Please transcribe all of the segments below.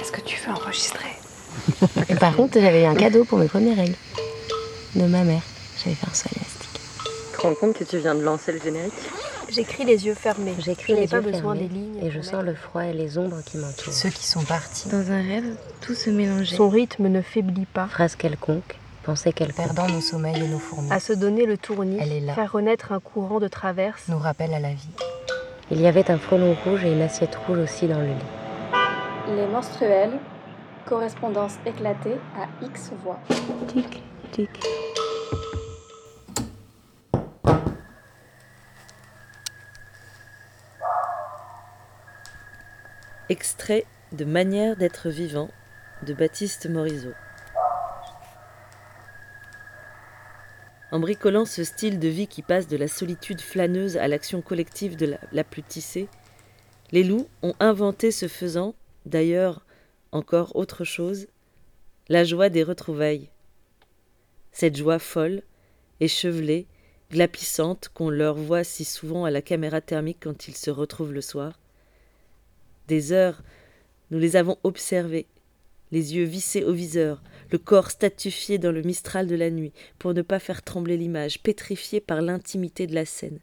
Est-ce que tu veux enregistrer Et par contre, j'avais eu un cadeau pour mes premières règles de ma mère. J'avais fait un soin élastique. Tu te rends compte que tu viens de lancer le générique J'écris les yeux fermés. J'écris Je n'ai les pas yeux besoin fermés des lignes. et je sens le froid et les ombres qui m'entourent. Ceux qui sont partis. Dans un rêve, tout se mélangeait. Son rythme ne faiblit pas. Phrase quelconque, pensée quelconque. Perdant nos sommeils et nos fourmis, À se donner le tournis, Elle est là. faire renaître un courant de traverse. nous rappelle à la vie. Il y avait un frelon rouge et une assiette rouge aussi dans le lit. Les menstruels, correspondance éclatée à X voix. Tic, tic. Extrait de Manière d'être vivant de Baptiste Morisot. En bricolant ce style de vie qui passe de la solitude flâneuse à l'action collective de la, la plus tissée, les loups ont inventé ce faisant, d'ailleurs encore autre chose, la joie des retrouvailles. Cette joie folle, échevelée, glapissante qu'on leur voit si souvent à la caméra thermique quand ils se retrouvent le soir. Des heures, nous les avons observés, les yeux vissés au viseur, le corps statufié dans le mistral de la nuit, pour ne pas faire trembler l'image, pétrifié par l'intimité de la scène.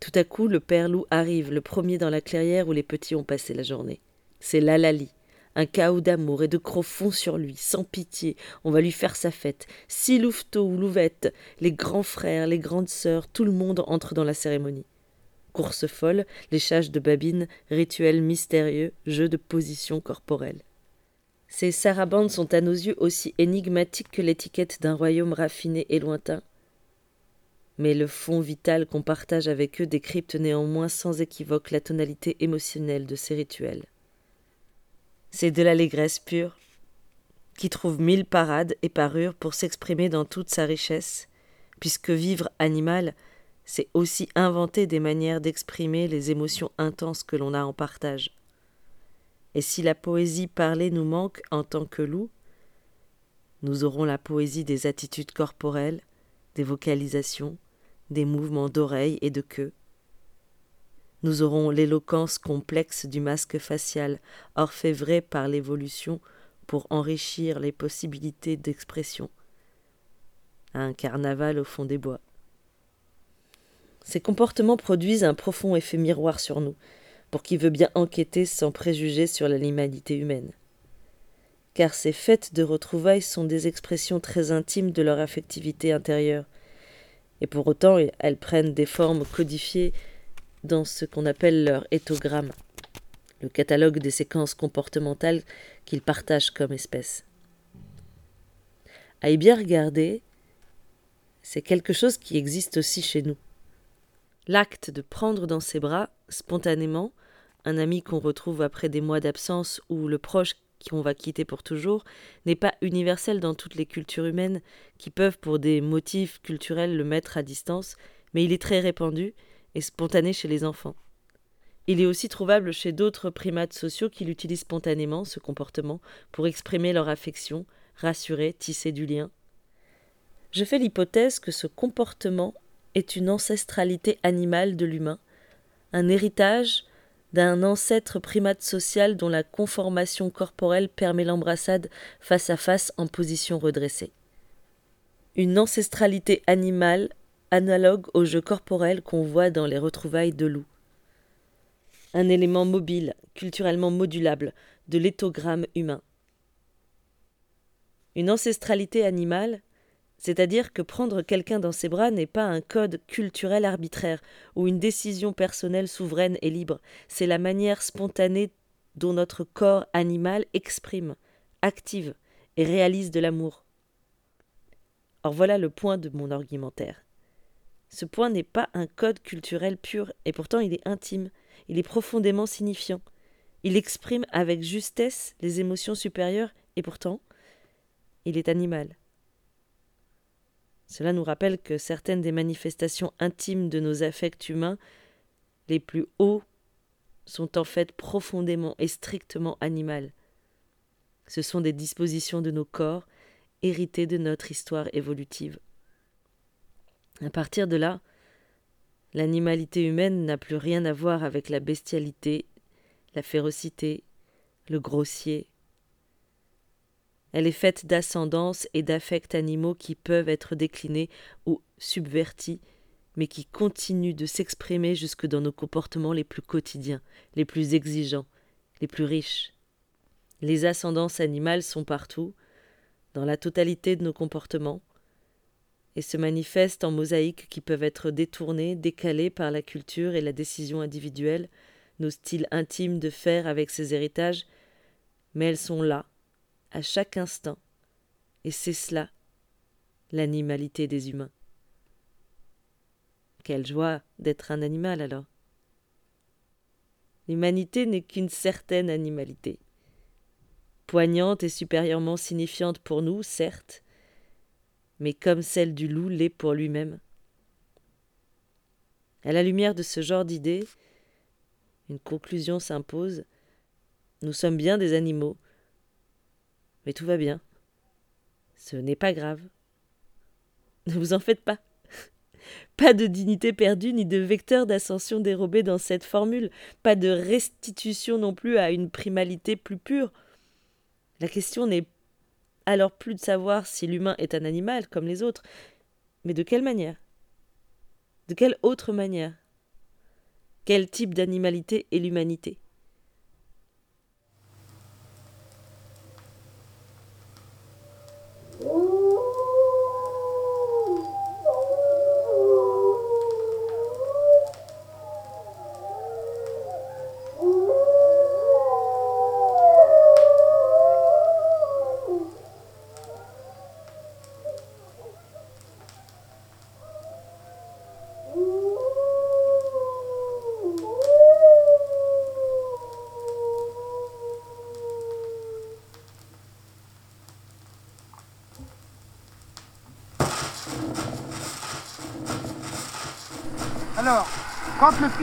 Tout à coup, le père loup arrive, le premier dans la clairière où les petits ont passé la journée. C'est Lalali, un chaos d'amour et de crocs sur lui, sans pitié, on va lui faire sa fête. Si louveteaux ou louvettes, les grands frères, les grandes sœurs, tout le monde entre dans la cérémonie. Course folle, léchage de babines, rituel mystérieux, jeu de position corporelle. Ces sarabandes sont à nos yeux aussi énigmatiques que l'étiquette d'un royaume raffiné et lointain. Mais le fond vital qu'on partage avec eux décrypte néanmoins sans équivoque la tonalité émotionnelle de ces rituels. C'est de l'allégresse pure, qui trouve mille parades et parures pour s'exprimer dans toute sa richesse, puisque vivre animal, c'est aussi inventer des manières d'exprimer les émotions intenses que l'on a en partage. Et si la poésie parlée nous manque en tant que loup, nous aurons la poésie des attitudes corporelles, des vocalisations, des mouvements d'oreilles et de queue. Nous aurons l'éloquence complexe du masque facial, orfévré par l'évolution pour enrichir les possibilités d'expression. Un carnaval au fond des bois. Ces comportements produisent un profond effet miroir sur nous, pour qui veut bien enquêter sans préjugés sur l'animalité humaine. Car ces fêtes de retrouvailles sont des expressions très intimes de leur affectivité intérieure, et pour autant elles prennent des formes codifiées dans ce qu'on appelle leur éthogramme, le catalogue des séquences comportementales qu'ils partagent comme espèce. À y bien regarder, c'est quelque chose qui existe aussi chez nous. L'acte de prendre dans ses bras, spontanément, un ami qu'on retrouve après des mois d'absence ou le proche qu'on va quitter pour toujours n'est pas universel dans toutes les cultures humaines qui peuvent pour des motifs culturels le mettre à distance, mais il est très répandu et spontané chez les enfants. Il est aussi trouvable chez d'autres primates sociaux qui l'utilisent spontanément, ce comportement, pour exprimer leur affection, rassurer, tisser du lien. Je fais l'hypothèse que ce comportement est une ancestralité animale de l'humain, un héritage d'un ancêtre primate social dont la conformation corporelle permet l'embrassade face à face en position redressée. Une ancestralité animale analogue au jeu corporel qu'on voit dans les retrouvailles de loups. Un élément mobile, culturellement modulable, de l'éthogramme humain. Une ancestralité animale, c'est-à-dire que prendre quelqu'un dans ses bras n'est pas un code culturel arbitraire ou une décision personnelle souveraine et libre, c'est la manière spontanée dont notre corps animal exprime, active et réalise de l'amour. Or voilà le point de mon argumentaire. Ce point n'est pas un code culturel pur, et pourtant il est intime, il est profondément signifiant. Il exprime avec justesse les émotions supérieures, et pourtant, il est animal. Cela nous rappelle que certaines des manifestations intimes de nos affects humains, les plus hauts, sont en fait profondément et strictement animales. Ce sont des dispositions de nos corps, héritées de notre histoire évolutive. À partir de là, l'animalité humaine n'a plus rien à voir avec la bestialité, la férocité, le grossier. Elle est faite d'ascendance et d'affects animaux qui peuvent être déclinés ou subvertis, mais qui continuent de s'exprimer jusque dans nos comportements les plus quotidiens, les plus exigeants, les plus riches. Les ascendances animales sont partout, dans la totalité de nos comportements, et se manifestent en mosaïques qui peuvent être détournées, décalées par la culture et la décision individuelle, nos styles intimes de faire avec ces héritages, mais elles sont là, à chaque instant, et c'est cela, l'animalité des humains. Quelle joie d'être un animal alors. L'humanité n'est qu'une certaine animalité, poignante et supérieurement signifiante pour nous, certes, mais comme celle du loup l'est pour lui-même. À la lumière de ce genre d'idées, une conclusion s'impose. Nous sommes bien des animaux, mais tout va bien. Ce n'est pas grave. Ne vous en faites pas. Pas de dignité perdue ni de vecteur d'ascension dérobé dans cette formule, pas de restitution non plus à une primalité plus pure. La question n'est alors plus de savoir si l'humain est un animal comme les autres, mais de quelle manière? De quelle autre manière? Quel type d'animalité est l'humanité?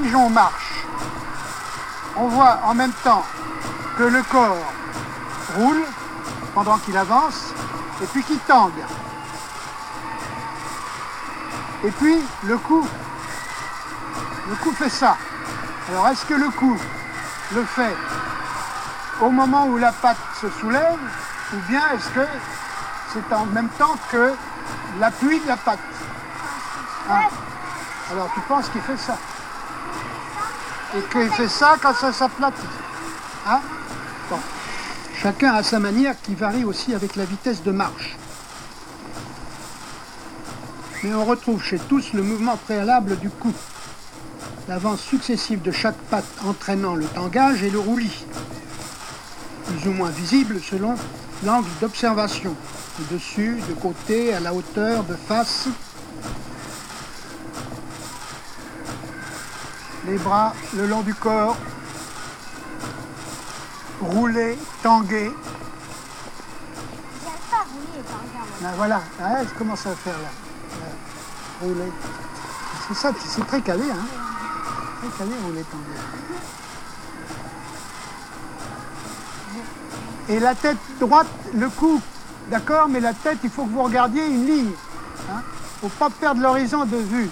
Pigeon marche, on voit en même temps que le corps roule pendant qu'il avance et puis qu'il tangue. Et puis le cou, le cou fait ça. Alors est-ce que le cou le fait au moment où la patte se soulève ou bien est-ce que c'est en même temps que l'appui de la patte? Hein alors tu penses qu'il fait ça Et qu'il fait ça quand ça s'aplatit Hein. Chacun a sa manière qui varie aussi avec la vitesse de marche. Mais on retrouve chez tous le mouvement préalable du cou. L'avance successive de chaque patte entraînant le tangage et le roulis, plus ou moins visible selon l'angle d'observation, de dessus, de côté, à la hauteur, de face. Les bras le long du corps, rouler, tanguer. Ben voilà, ah, je commence à faire là. Là, Rouler. C'est ça, c'est très calé, hein. Très calé, rouler, tanguer. Et la tête droite, le cou, d'accord, mais la tête, il faut que vous regardiez une ligne. Il hein. ne faut pas perdre l'horizon de vue.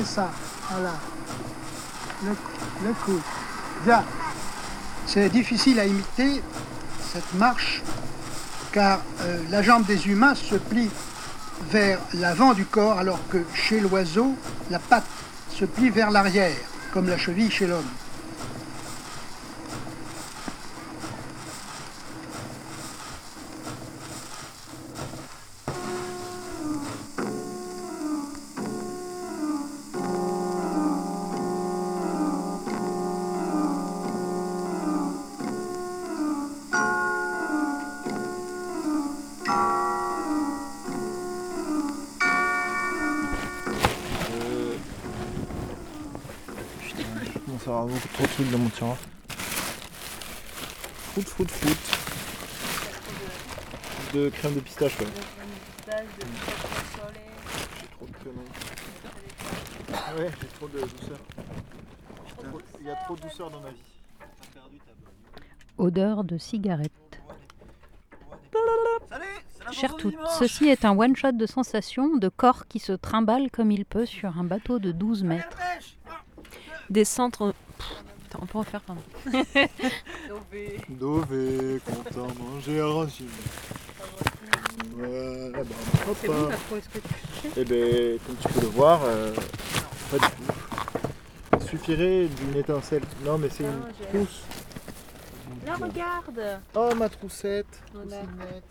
Ça, voilà. Le, le. C'est difficile à imiter, cette marche, car euh, la jambe des humains se plie vers l'avant du corps, alors que chez l'oiseau, la patte se plie vers l'arrière, comme la cheville chez l'homme. Avoir beaucoup trop de trucs dans mon tiroir. Fruit, fruit, fruit. De crème de pistache, ouais. J'ai trop de conneries. Ah ouais, j'ai trop de douceur. Il y a trop de douceur dans ma vie. Odeur de cigarette. Chère toute, ceci est un one-shot de sensations de corps qui se trimballe comme il peut sur un bateau de 12 mètres. Des centres. On peut en faire, pardon. Dové, content, manger, arrangé. Voilà, bah, hop, bon, hein. que cherchais Eh ben, comme tu peux le voir, euh, pas du tout. Il suffirait d'une étincelle. Non, mais c'est une trousse. Là, regarde Oh, ma troussette. Voilà. Troussinette.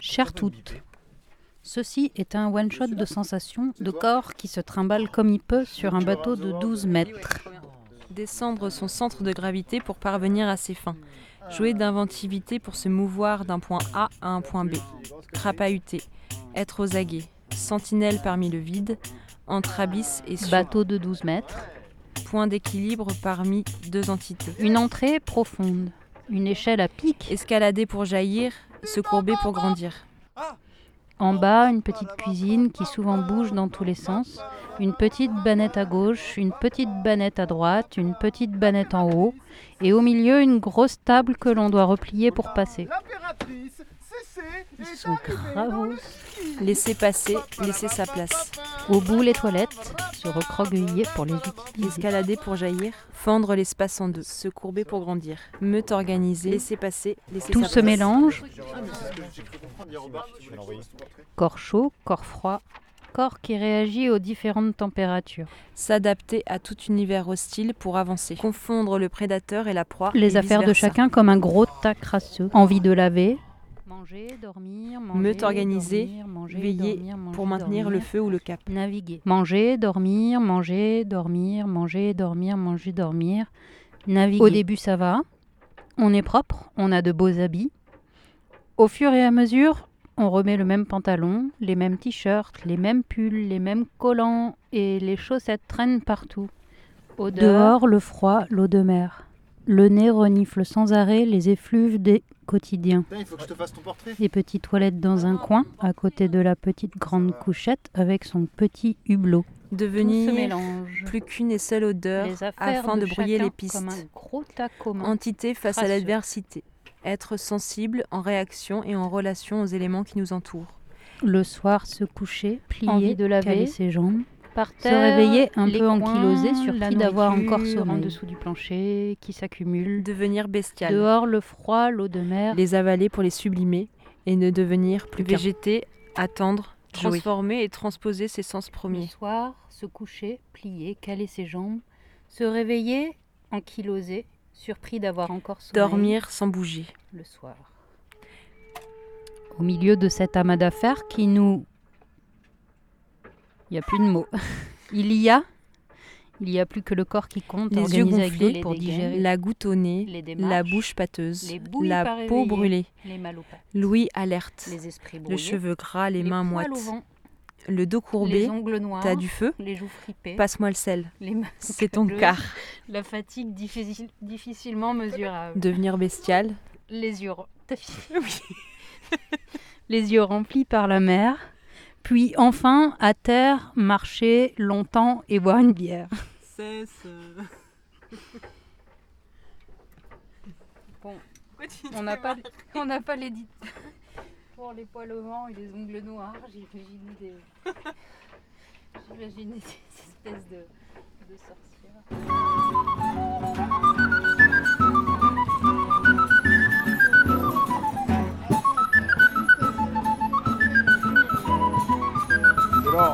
Chères toutes, ceci est un one-shot de sensations, de corps qui se trimballe comme il peut sur un bateau de 12 mètres. Descendre son centre de gravité pour parvenir à ses fins. Jouer d'inventivité pour se mouvoir d'un point A à un point B. Crapahuter. Être aux aguets. Sentinelle parmi le vide. Entre abysse et. Bateau de 12 mètres, Point d'équilibre parmi deux entités. une entrée profonde, une échelle à pic, Escalader pour jaillir. Se courber pour grandir. En bas une petite cuisine qui souvent bouge dans tous les sens, une petite banette à gauche, une petite banette à droite, une petite banette en haut, et au milieu une grosse table que l'on doit replier pour passer. Ils sont gravos. Laisser passer. Laisser sa place. Au bout les toilettes, se recroqueviller pour les utiliser. Escalader pour jaillir. Fendre l'espace en deux. Se courber pour grandir. Meute organisée. Laisser passer. Laisser Tout sa se place. mélange, corps chaud, corps froid, corps qui réagit aux différentes températures. S'adapter à tout univers hostile pour avancer. Confondre le prédateur et la proie. Les affaires de chacun comme un gros tas crasseux. Envie de laver. Manger, dormir, manger, Meute organisée, dormir, manger, veiller dormir, manger, Pour maintenir le feu ou le cap. Naviguer. Manger, dormir, manger, dormir, manger, dormir, manger, dormir. Naviguer. Au début, ça va. On est propre, on a de beaux habits. Au fur et à mesure, on remet le même pantalon, les mêmes t-shirts, les mêmes pulls, les mêmes collants et les chaussettes traînent partout. Dehors, le froid, l'eau de mer. Le nez renifle sans arrêt les effluves des quotidiens. Putain, il faut que je te fasse ton portrait. Des petites toilettes dans un coin, à côté de la petite grande couchette avec son petit hublot. Devenir mélange. plus qu'une et seule odeur afin de, brouiller chacun les pistes. Comme un gros tas commun. Entité face à l'adversité. Être sensible en réaction et en relation aux éléments qui nous entourent. Le soir, se coucher, plier, Envie de laver, caler ses jambes. Par Se terre, réveiller un peu coins, ankylosé, surpris d'avoir encore sommeil. en dessous du plancher, qui s'accumule. Devenir bestial. Dehors, le froid, l'eau de mer. Les avaler pour les sublimer et ne devenir plus qu'un. végéter, attendre, Jouer. transformer et transposer ses sens Le premiers. soir, se coucher, plier, caler ses jambes. Se réveiller, ankylosé, surpris d'avoir encore sommeil. Dormir sans bouger. le soir. Au milieu de cet amas d'affaires qui nous... Il n'y a plus de mots. Il y a... Il n'y a plus que le corps qui compte, Les yeux gonflés, pour digérer. La goutte au nez, les la bouche pâteuse, les la peau brûlée, l'ouïe alerte, les esprits le cheveu gras, les, mains moites, vent, le dos les courbé, ongles noirs, t'as du feu, les joues fripées, passe-moi le sel, c'est ton quart. la fatigue difficile- difficilement mesurable, Devenir bestial, les yeux, les yeux remplis par la mer, puis enfin à terre, marcher longtemps et boire une bière. Bon, on n'a pas, on n'a pas l'édit pour les poils au vent et les ongles noirs. J'imagine des, j'imagine des espèces de, de sorcières. C'est là.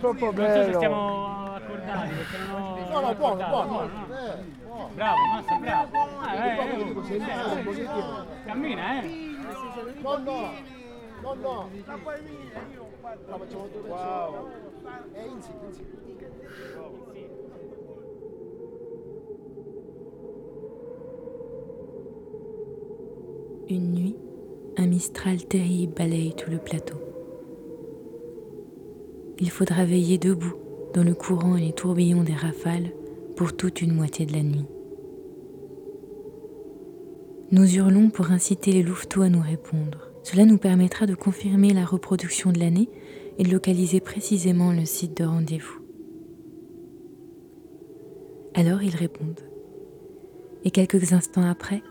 Troppo bello. stiamo accordati, perché non ho... No, no, buono, buono. Eh, Bravo, bravo. Un pochettino. cammina, eh. No, no. No, no. La facciamo due wow. Insi, insi. Une nuit, un mistral terrible balaye tout le plateau. Il faudra veiller debout dans le courant et les tourbillons des rafales pour toute une moitié de la nuit. Nous hurlons pour inciter les louveteaux à nous répondre. Cela nous permettra de confirmer la reproduction de l'année et de localiser précisément le site de rendez-vous. Alors ils répondent. Et quelques instants après,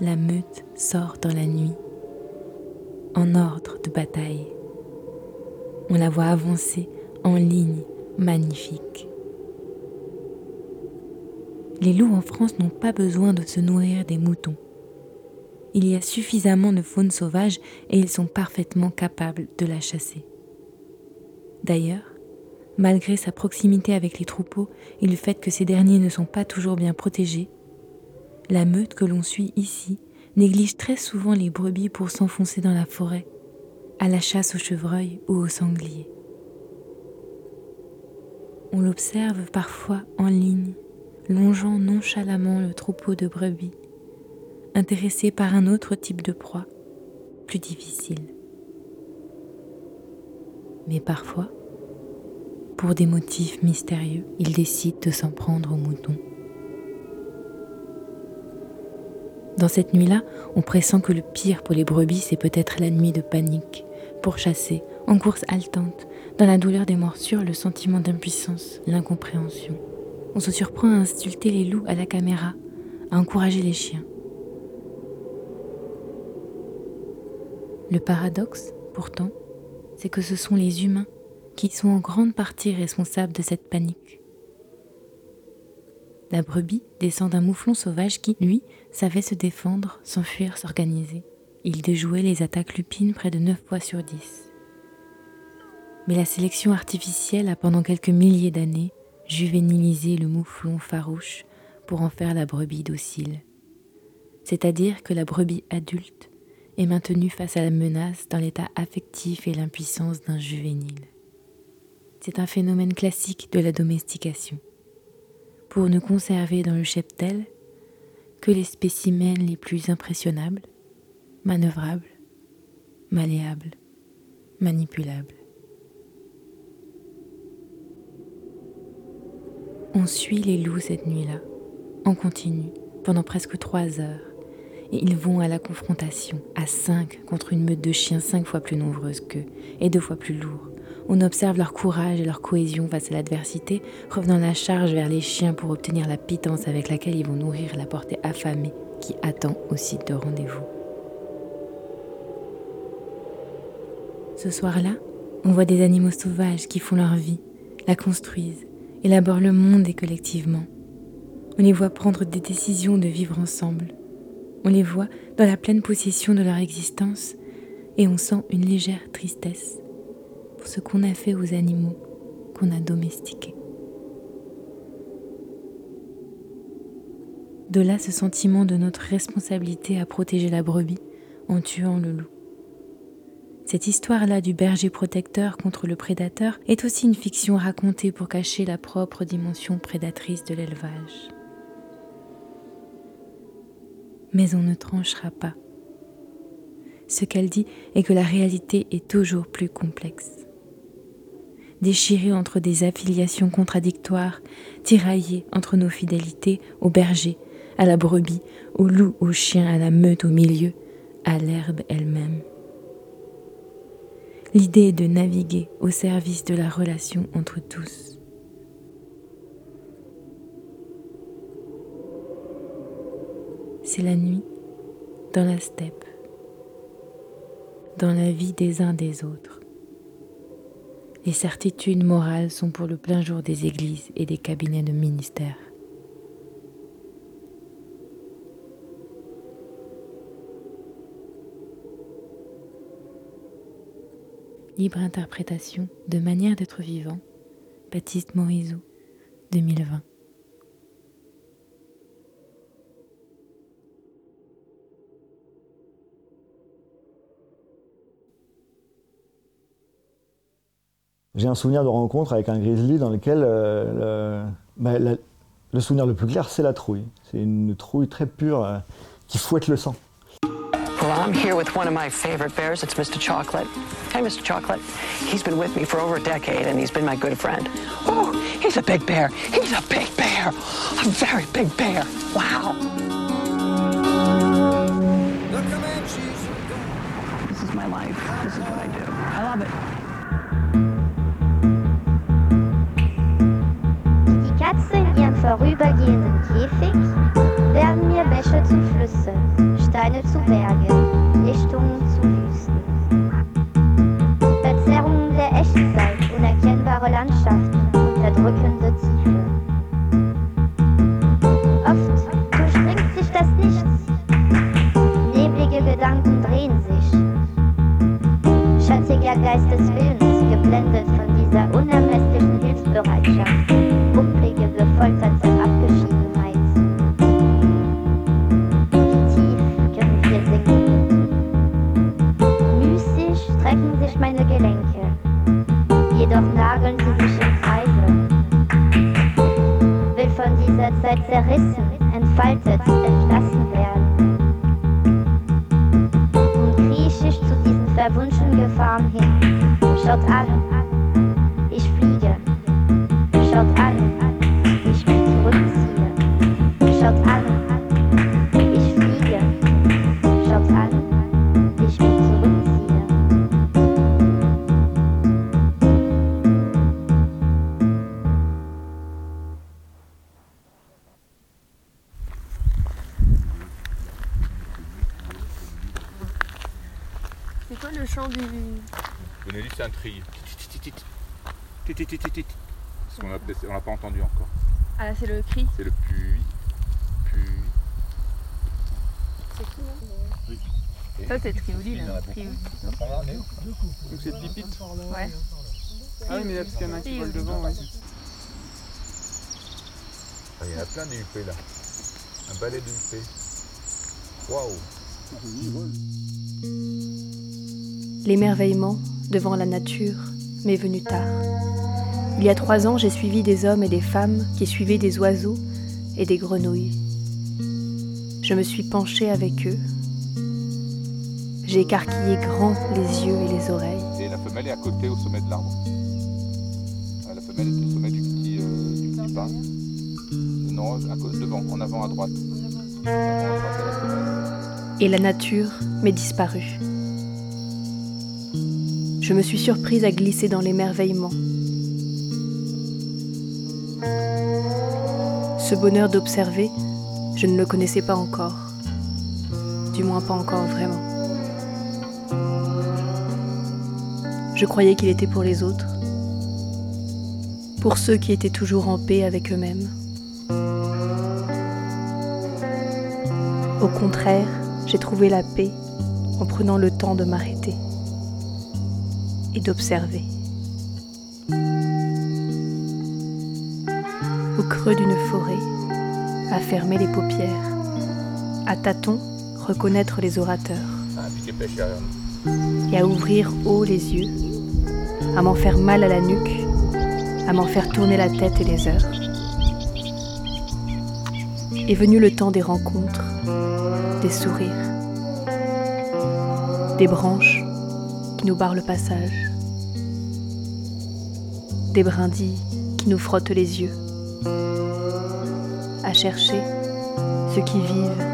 la meute sort dans la nuit, en ordre de bataille. On la voit avancer en ligne magnifique. Les loups en France n'ont pas besoin de se nourrir des moutons. Il y a suffisamment de faune sauvage et ils sont parfaitement capables de la chasser. D'ailleurs, malgré sa proximité avec les troupeaux et le fait que ces derniers ne sont pas toujours bien protégés, la meute que l'on suit ici néglige très souvent les brebis pour s'enfoncer dans la forêt, à la chasse aux chevreuils ou aux sangliers. On l'observe parfois en ligne, longeant nonchalamment le troupeau de brebis, intéressé par un autre type de proie, plus difficile. Mais parfois, pour des motifs mystérieux, il décide de s'en prendre aux moutons. Dans cette nuit-là, on pressent que le pire pour les brebis, c'est peut-être la nuit de panique, pour chasser, en course haletante, dans la douleur des morsures, le sentiment d'impuissance, l'incompréhension. On se surprend à insulter les loups à la caméra, à encourager les chiens. Le paradoxe, pourtant, c'est que ce sont les humains qui sont en grande partie responsables de cette panique. La brebis descend d'un mouflon sauvage qui, lui, savait se défendre, s'enfuir, s'organiser. Il déjouait les attaques lupines près de 9 fois sur 10. Mais la sélection artificielle a pendant quelques milliers d'années juvénilisé le mouflon farouche pour en faire la brebis docile. C'est-à-dire que la brebis adulte est maintenue face à la menace dans l'état affectif et l'impuissance d'un juvénile. C'est un phénomène classique de la domestication. Pour ne conserver dans le cheptel que les spécimens les plus impressionnables, manœuvrables, malléables, manipulables. On suit les loups cette nuit-là, en continu, pendant presque trois heures, et ils vont à la confrontation, à cinq contre une meute de chiens cinq fois plus nombreuse qu'eux, et deux fois plus lourds, on observe leur courage et leur cohésion face à l'adversité, revenant la charge vers les chiens pour obtenir la pitance avec laquelle ils vont nourrir la portée affamée qui attend au site de rendez-vous. Ce soir-là, on voit des animaux sauvages qui font leur vie, la construisent, élaborent le monde et collectivement. On les voit prendre des décisions de vivre ensemble. On les voit dans la pleine possession de leur existence et on sent une légère tristesse pour ce qu'on a fait aux animaux qu'on a domestiqués. De là ce sentiment de notre responsabilité à protéger la brebis en tuant le loup. Cette histoire-là du berger protecteur contre le prédateur est aussi une fiction racontée pour cacher la propre dimension prédatrice de l'élevage. Mais on ne tranchera pas. Ce qu'elle dit est que la réalité est toujours plus complexe déchirés entre des affiliations contradictoires, tiraillés entre nos fidélités au berger, à la brebis, au loup, au chien, à la meute au milieu, à l'herbe elle-même. L'idée est de naviguer au service de la relation entre tous. C'est la nuit dans la steppe, dans la vie des uns des autres. Les certitudes morales sont pour le plein jour des églises et des cabinets de ministère. Libre interprétation de manière d'être vivant, Baptiste Morizot, 2020. J'ai un souvenir de rencontre avec un grizzly dans lequel euh, le, bah, le, souvenir le plus clair, c'est la trouille. C'est une trouille très pure euh, qui fouette le sang. Well, I'm here with one of my favorite bears. It's Mr. Chocolate. Hey, Mr. Chocolate. He's been with me for over a decade, and he's been my good friend. Oh, he's a big bear. He's a big bear. A very big bear. Wow. This is my life. This is what I do. I love it. Die vorübergehenden Käfig. Werden mir Bäche zu Flüsse, Steine zu Berge, Là. Un balai de UP. Waouh. L'émerveillement devant la nature m'est venu tard. Il y a trois ans, j'ai suivi des hommes et des femmes qui suivaient des oiseaux et des grenouilles. Je me suis penchée avec eux. J'ai écarquillé grand les yeux et les oreilles. Et la femelle est à côté au sommet de l'arbre. Et la nature m'est disparue. Je me suis surprise à glisser dans l'émerveillement. Ce bonheur d'observer, je ne le connaissais pas encore. Du moins pas encore vraiment. Je croyais qu'il était pour les autres. Pour ceux qui étaient toujours en paix avec eux-mêmes. Au contraire, j'ai trouvé la paix en prenant le temps de m'arrêter et d'observer. Au creux d'une forêt, à fermer les paupières, à tâtons reconnaître les orateurs et à ouvrir haut les yeux, à m'en faire mal à la nuque, à m'en faire tourner la tête et les heures. Est venu le temps des rencontres, des sourires, des branches qui nous barrent le passage, des brindilles qui nous frottent les yeux, à chercher ceux qui vivent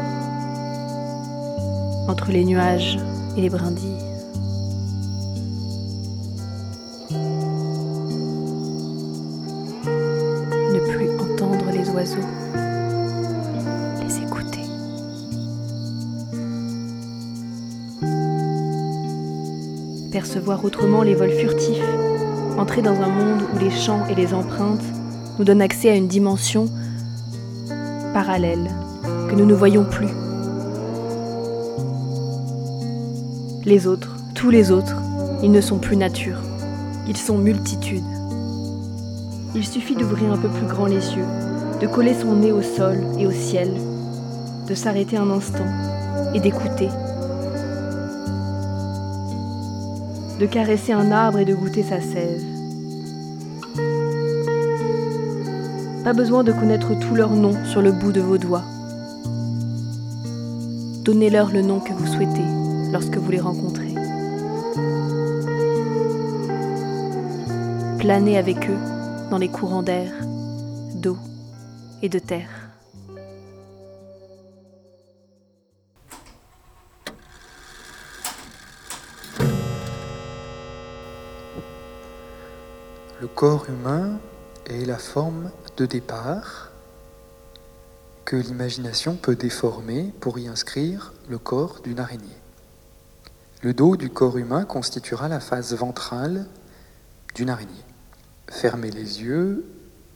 entre les nuages et les brindilles. Percevoir autrement les vols furtifs, entrer dans un monde où les chants et les empreintes nous donnent accès à une dimension parallèle que nous ne voyons plus. Les autres, tous les autres, ils ne sont plus nature, ils sont multitudes. Il suffit d'ouvrir un peu plus grand les yeux, de coller son nez au sol et au ciel, de s'arrêter un instant et d'écouter. De caresser un arbre et de goûter sa sève. Pas besoin de connaître tous leurs noms sur le bout de vos doigts. Donnez-leur le nom que vous souhaitez lorsque vous les rencontrez. Planez avec eux dans les courants d'air, d'eau et de terre. Corps humain est la forme de départ que l'imagination peut déformer pour y inscrire le corps d'une araignée. Le dos du corps humain constituera la face ventrale d'une araignée. Fermer les yeux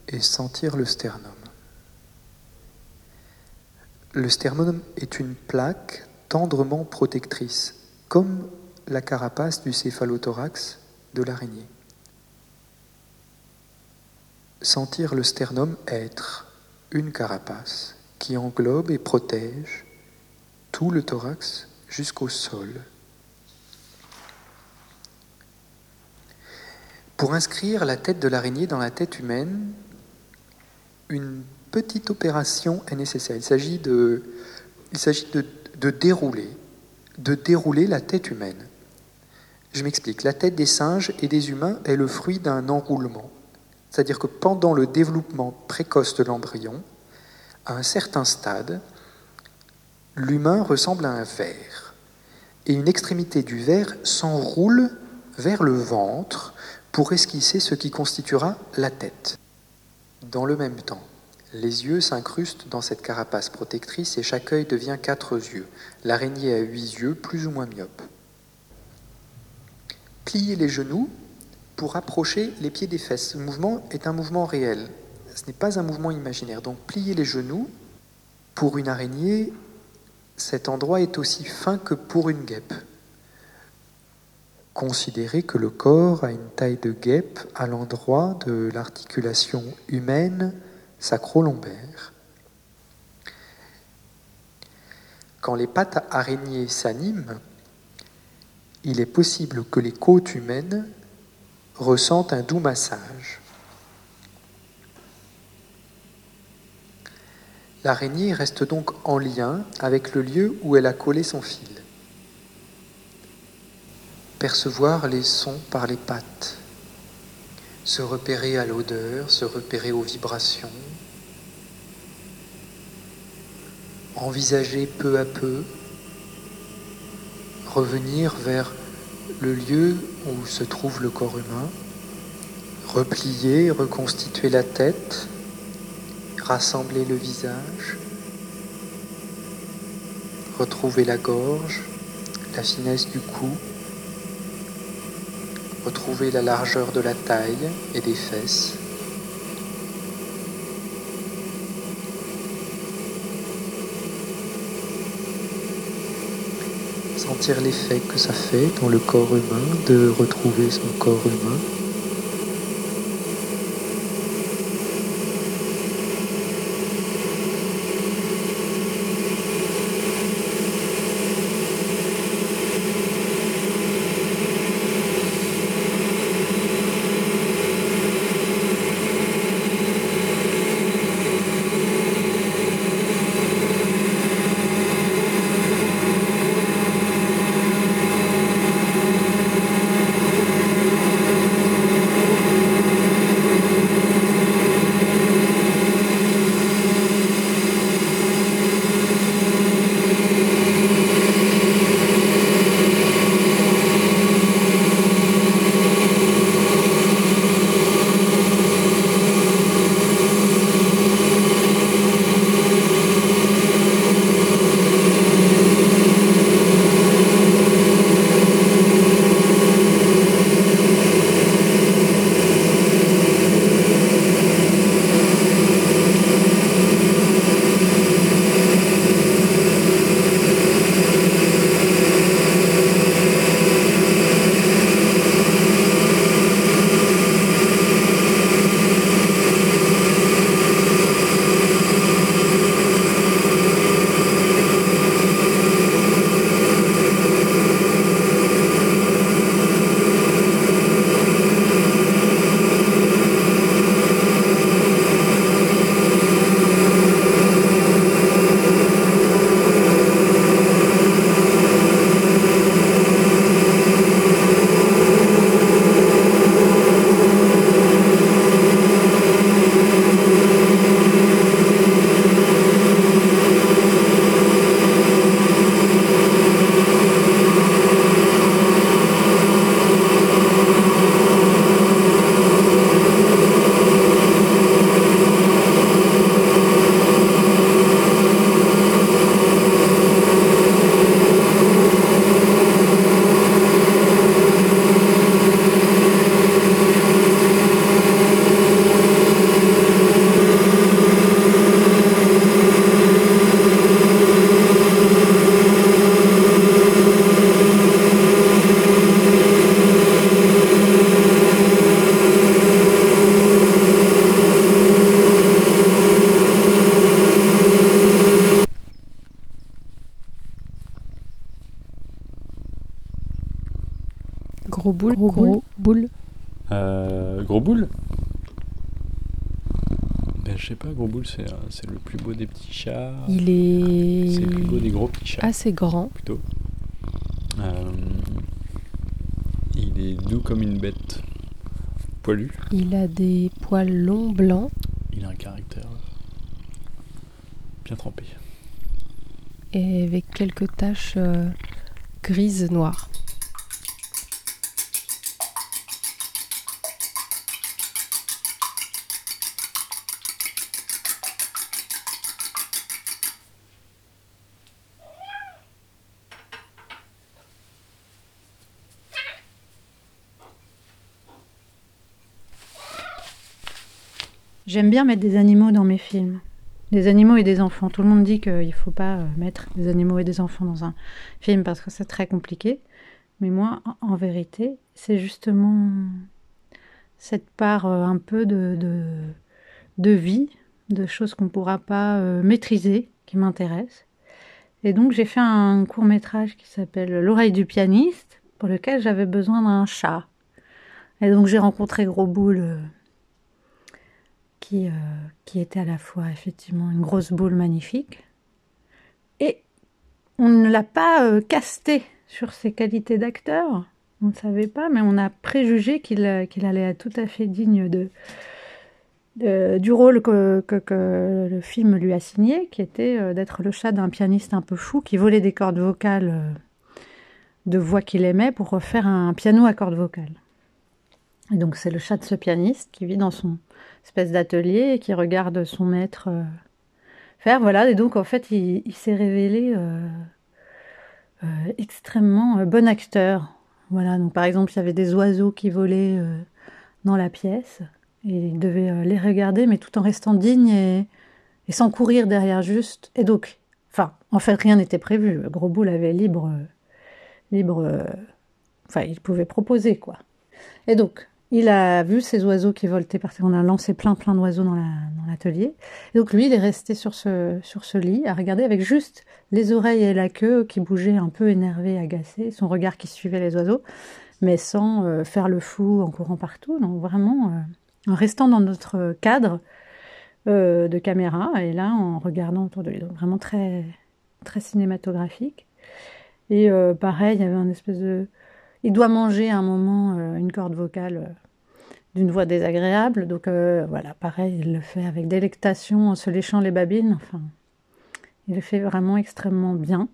et sentir le sternum. Le sternum est une plaque tendrement protectrice, comme la carapace du céphalothorax de l'araignée. Sentir le sternum être une carapace qui englobe et protège tout le thorax jusqu'au sol. Pour inscrire la tête de l'araignée dans la tête humaine, une petite opération est nécessaire. Il s'agit de, dérouler, de dérouler la tête humaine. Je m'explique. La tête des singes et des humains est le fruit d'un enroulement. C'est-à-dire que pendant le développement précoce de l'embryon, à un certain stade, l'humain ressemble à un verre. Et une extrémité du verre s'enroule vers le ventre pour esquisser ce qui constituera la tête. Dans le même temps, les yeux s'incrustent dans cette carapace protectrice et chaque œil devient quatre yeux. L'araignée a huit yeux, plus ou moins myopes. Plier les genoux pour approcher les pieds des fesses. Ce mouvement est un mouvement réel. Ce n'est pas un mouvement imaginaire. Donc plier les genoux, pour une araignée, cet endroit est aussi fin que pour une guêpe. Considérez que le corps a une taille de guêpe à l'endroit de l'articulation humaine sacro-lombaire. Quand les pattes araignées s'animent, il est possible que les côtes humaines ressentent un doux massage. L'araignée reste donc en lien avec le lieu où elle a collé son fil. Percevoir les sons par les pattes, se repérer à l'odeur, se repérer aux vibrations, envisager peu à peu, revenir vers le lieu où se trouve le corps humain, replier, reconstituer la tête, rassembler le visage, retrouver la gorge, la finesse du cou, retrouver la largeur de la taille et des fesses. L'effet que ça fait dans le corps humain de retrouver son corps humain. C'est, euh, c'est le plus beau des petits chats. Il est. C'est le plus beau des gros petits chats. Assez grand. Plutôt. Euh, il est doux comme une bête. Poilu. Il a des poils longs blancs. Il a un caractère bien trempé. Et avec quelques taches euh, grises noires. J'aime bien mettre des animaux dans mes films. Des animaux et des enfants. Tout le monde dit qu'il ne faut pas euh, mettre des animaux et des enfants dans un film parce que c'est très compliqué. Mais moi, en vérité, c'est justement cette part euh, un peu de, de, vie, de choses qu'on ne pourra pas euh, maîtriser, qui m'intéresse. Et donc j'ai fait un court métrage qui s'appelle L'oreille du pianiste, pour lequel j'avais besoin d'un chat. Et donc j'ai rencontré Gros Boule qui, euh, qui était à la fois effectivement une grosse boule magnifique. Et on ne l'a pas euh, casté sur ses qualités d'acteur, on ne savait pas, mais on a préjugé qu'il qu'il allait être tout à fait digne du rôle que, le film lui a signé, qui était euh, d'être le chat d'un pianiste un peu fou qui volait des cordes vocales de voix qu'il aimait pour refaire un piano à cordes vocales. Et donc c'est le chat de ce pianiste qui vit dans son espèce d'atelier et qui regarde son maître euh, faire. Voilà, et donc en fait il, s'est révélé euh, euh, extrêmement bon acteur. Voilà, donc par exemple il y avait des oiseaux qui volaient dans la pièce et il devait les regarder mais tout en restant digne et, et sans courir derrière juste. Et donc, enfin, en fait rien n'était prévu. Gros Boule avait libre, libre, enfin il pouvait proposer quoi. Et donc, il a vu ces oiseaux qui voltaient parce qu'on a lancé plein plein d'oiseaux dans l'atelier. La, donc lui, il est resté sur ce, sur ce lit à regarder avec juste les oreilles et la queue qui bougeaient un peu énervé, agacé, son regard qui suivait les oiseaux, mais sans euh, faire le fou en courant partout. Donc vraiment euh, en restant dans notre cadre euh, de caméra et là en regardant autour de lui. Donc vraiment très, très cinématographique. Et pareil, il y avait un espèce de il doit manger à un moment euh, une corde vocale euh, d'une voix désagréable. Donc euh, voilà, pareil, il le fait avec délectation en se léchant les babines. Enfin, il le fait vraiment extrêmement bien.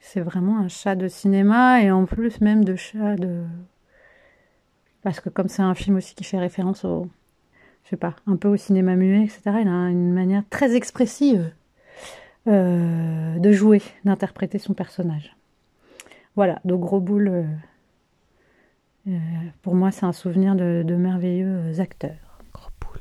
C'est vraiment un chat de cinéma et en plus même de chat de... Parce que comme c'est un film aussi qui fait référence au... Je sais pas, un peu au cinéma muet, etc. Il a une manière très expressive de jouer, d'interpréter son personnage. Voilà, donc Gros Boule, euh, euh, pour moi, c'est un souvenir de, merveilleux acteurs. Gros Boule.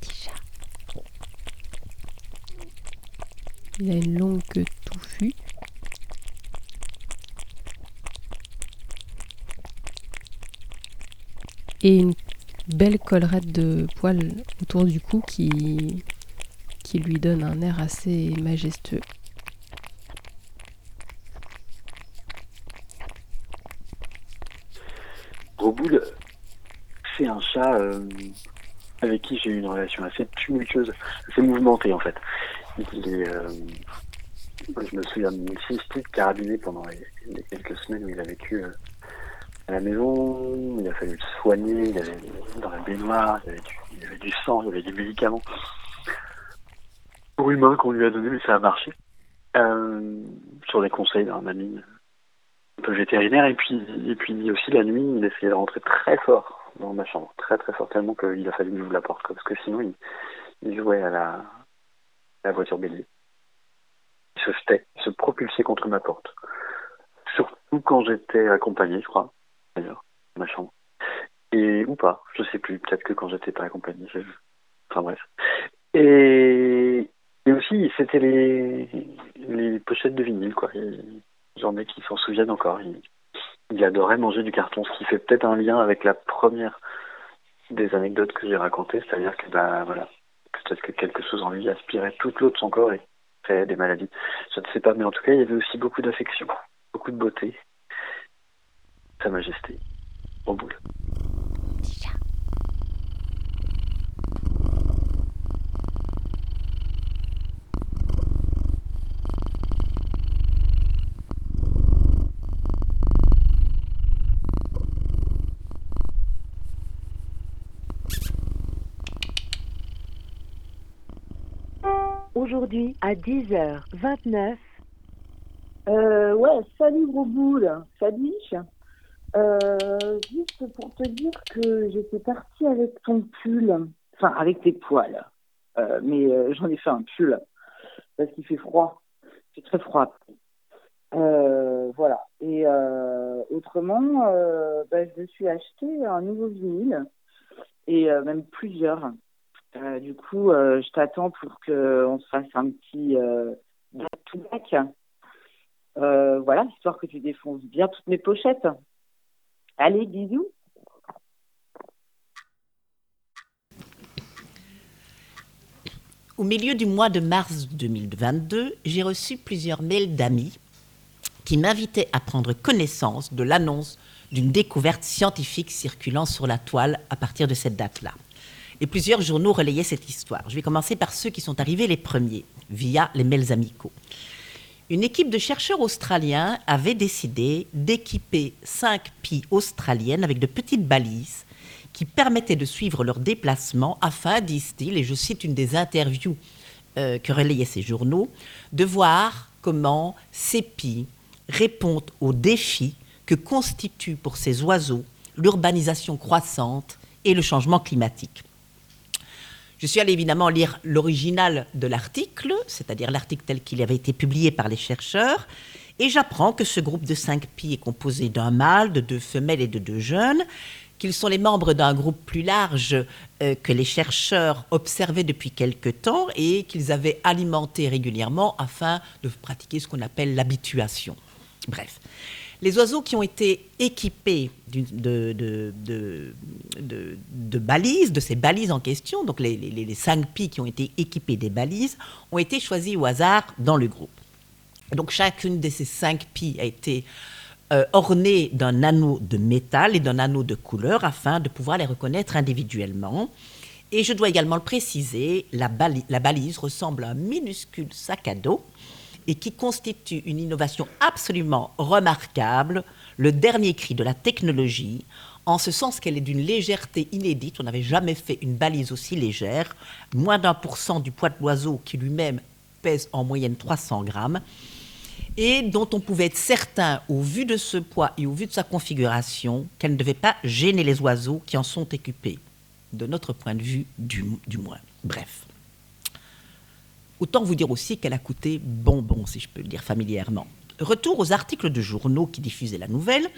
Petit chat. Il a une longue queue touffue. Et une belle collerette de poils autour du cou qui, qui lui donne un air assez majestueux. Gros Boule, c'est un chat euh, avec qui j'ai eu une relation assez tumultueuse, assez mouvementée en fait. Il est, euh, je me souviens d'une cystite carabinée pendant les, les, quelques semaines où il a vécu euh, à la maison, il a fallu le soigner, il avait dans la baignoire, il y, avait avait du sang, il y avait des médicaments pour humains qu'on lui a donné, mais ça a marché. Euh, sur les conseils d'un ami un peu vétérinaire, et puis, et puis aussi la nuit, il essayait de rentrer très fort dans ma chambre, très très fort, tellement qu'il a fallu que j'ouvre la porte, parce que sinon il, il jouait à la, à la voiture bélier. Il se jetait, il se propulsait contre ma porte. Surtout quand j'étais accompagné, je crois d'ailleurs, ma chambre. Et, ou pas, je sais plus, peut-être que quand j'étais pas accompagné, vu. Enfin bref. Et, et aussi, c'était les, les pochettes de vinyle, quoi. J'en ai qui s'en souviennent encore. Il, il adorait manger du carton, ce qui fait peut-être un lien avec la première des anecdotes que j'ai racontées, c'est-à-dire que, bah, voilà, peut-être que quelque chose en lui aspirait toute l'eau de son corps et créait des maladies. Je ne sais pas, mais en tout cas, il y avait aussi beaucoup d'affection, beaucoup de beauté. Sa Majesté, au boule. Aujourd'hui à 10h29. Euh, ouais, salut gros boule, salut. Euh, juste pour te dire que j'étais partie avec ton pull, enfin avec tes poils, euh, mais euh, j'en ai fait un pull parce qu'il fait froid, c'est très froid. Voilà. Et autrement, bah, je me suis acheté un nouveau vinyle et même plusieurs. Du coup, je t'attends pour qu'on se fasse un petit euh, back-to-back. Euh, voilà, histoire que tu défonces bien toutes mes pochettes. Allez, bisous. Au milieu du mois de mars 2022, j'ai reçu plusieurs mails d'amis qui m'invitaient à prendre connaissance de l'annonce d'une découverte scientifique circulant sur la toile à partir de cette date-là. Et plusieurs journaux relayaient cette histoire. Je vais commencer par ceux qui sont arrivés les premiers, via les mails amicaux. Une équipe de chercheurs australiens avait décidé d'équiper cinq pies australiennes avec de petites balises qui permettaient de suivre leurs déplacements afin, disent-ils, et je cite une des interviews euh, que relayaient ces journaux, de voir comment ces pies répondent aux défis que constituent pour ces oiseaux l'urbanisation croissante et le changement climatique. Je suis allée évidemment lire l'original de l'article, c'est-à-dire l'article tel qu'il avait été publié par les chercheurs, et j'apprends que ce groupe de cinq pies est composé d'un mâle, de deux femelles et de deux jeunes, qu'ils sont les membres d'un groupe plus large euh, que les chercheurs observaient depuis quelque temps et qu'ils avaient alimenté régulièrement afin de pratiquer ce qu'on appelle l'habituation. Bref. Les oiseaux qui ont été équipés de, balises, de ces balises en question, donc les, cinq pies qui ont été équipés des balises, ont été choisis au hasard dans le groupe. Donc chacune de ces cinq pies a été euh, ornée d'un anneau de métal et d'un anneau de couleur afin de pouvoir les reconnaître individuellement. Et je dois également le préciser, la balise ressemble à un minuscule sac à dos et qui constitue une innovation absolument remarquable, le dernier cri de la technologie, en ce sens qu'elle est d'une légèreté inédite. On n'avait jamais fait une balise aussi légère, moins d'un pour cent du poids de l'oiseau qui lui-même pèse en moyenne 300 grammes, et dont on pouvait être certain, au vu de ce poids et au vu de sa configuration, qu'elle ne devait pas gêner les oiseaux qui en sont équipés, de notre point de vue du, du moins. Bref. Autant vous dire aussi qu'elle a coûté bonbon, si je peux le dire familièrement. Retour aux articles de journaux qui diffusaient la nouvelle.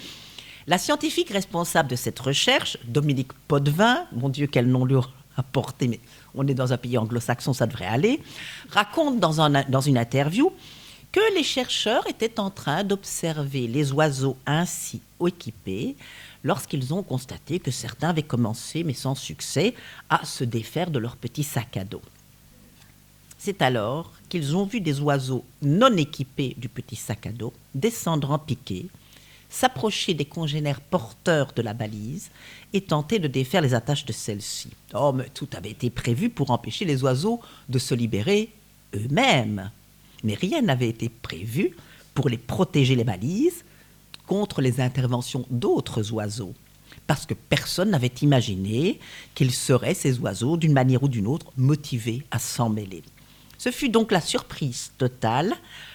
La scientifique responsable de cette recherche, Dominique Potvin, mon Dieu, quel nom lui a porté, mais on est dans un pays anglo-saxon, ça devrait aller, raconte dans, dans une interview que les chercheurs étaient en train d'observer les oiseaux ainsi équipés lorsqu'ils ont constaté que certains avaient commencé, mais sans succès, à se défaire de leur petit sac à dos. C'est alors qu'ils ont vu des oiseaux non équipés du petit sac à dos descendre en piqué, s'approcher des congénères porteurs de la balise et tenter de défaire les attaches de celle-ci. Oh, mais tout avait été prévu pour empêcher les oiseaux de se libérer eux-mêmes. Mais rien n'avait été prévu pour les protéger les balises contre les interventions d'autres oiseaux. Parce que personne n'avait imaginé qu'ils seraient, ces oiseaux, d'une manière ou d'une autre, motivés à s'en mêler. Ce fut donc la surprise totale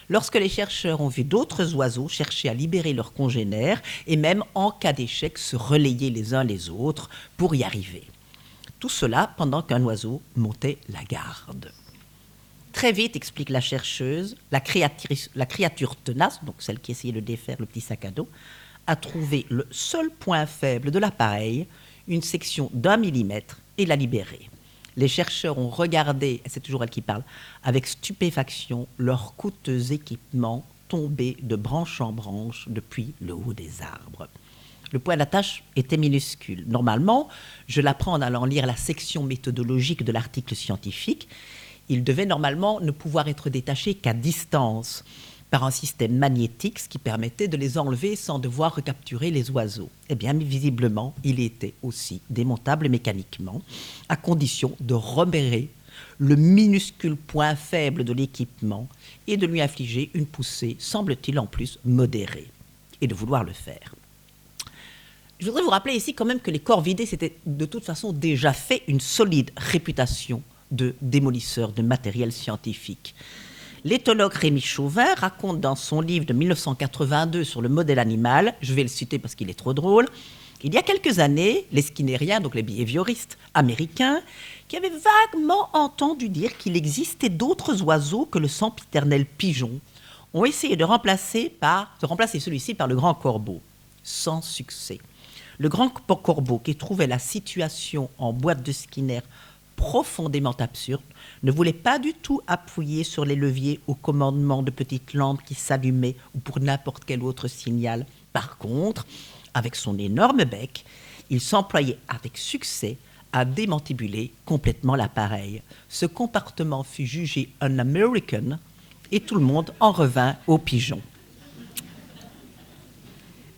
lorsque les chercheurs ont vu d'autres oiseaux chercher à libérer leurs congénères et même, en cas d'échec, se relayer les uns les autres pour y arriver. Tout cela pendant qu'un oiseau montait la garde. Très vite, explique la chercheuse, la créature tenace, donc celle qui essayait de défaire le petit sac à dos, a trouvé le seul point faible de l'appareil, une section d'un millimètre, et l'a libéré. Les chercheurs ont regardé, c'est toujours elle qui parle, avec stupéfaction leurs coûteux équipements tombés de branche en branche depuis le haut des arbres. Le point d'attache était minuscule. Normalement, je l'apprends en allant lire la section méthodologique de l'article scientifique. Il devait normalement ne pouvoir être détaché qu'à distance par un système magnétique, ce qui permettait de les enlever sans devoir recapturer les oiseaux. Eh bien, visiblement, il était aussi démontable mécaniquement, à condition de repérer le minuscule point faible de l'équipement et de lui infliger une poussée, semble-t-il en plus modérée, et de vouloir le faire. Je voudrais vous rappeler ici quand même que les corps vidés s'étaient de toute façon déjà fait une solide réputation de démolisseurs de matériel scientifique. L'éthologue Rémi Chauvin raconte dans son livre de 1982 sur le modèle animal, je vais le citer parce qu'il est trop drôle, il y a quelques années, les skinnériens, donc les behavioristes américains, qui avaient vaguement entendu dire qu'il existait d'autres oiseaux que le sempiternel pigeon, ont essayé de remplacer, de remplacer celui-ci par le grand corbeau, sans succès. Le grand corbeau, qui trouvait la situation en boîte de Skinner profondément absurde, ne voulait pas du tout appuyer sur les leviers au commandement de petites lampes qui s'allumaient ou pour n'importe quel autre signal. Par contre, avec son énorme bec, il s'employait avec succès à démantibuler complètement l'appareil. Ce comportement fut jugé un American et tout le monde en revint aux pigeons.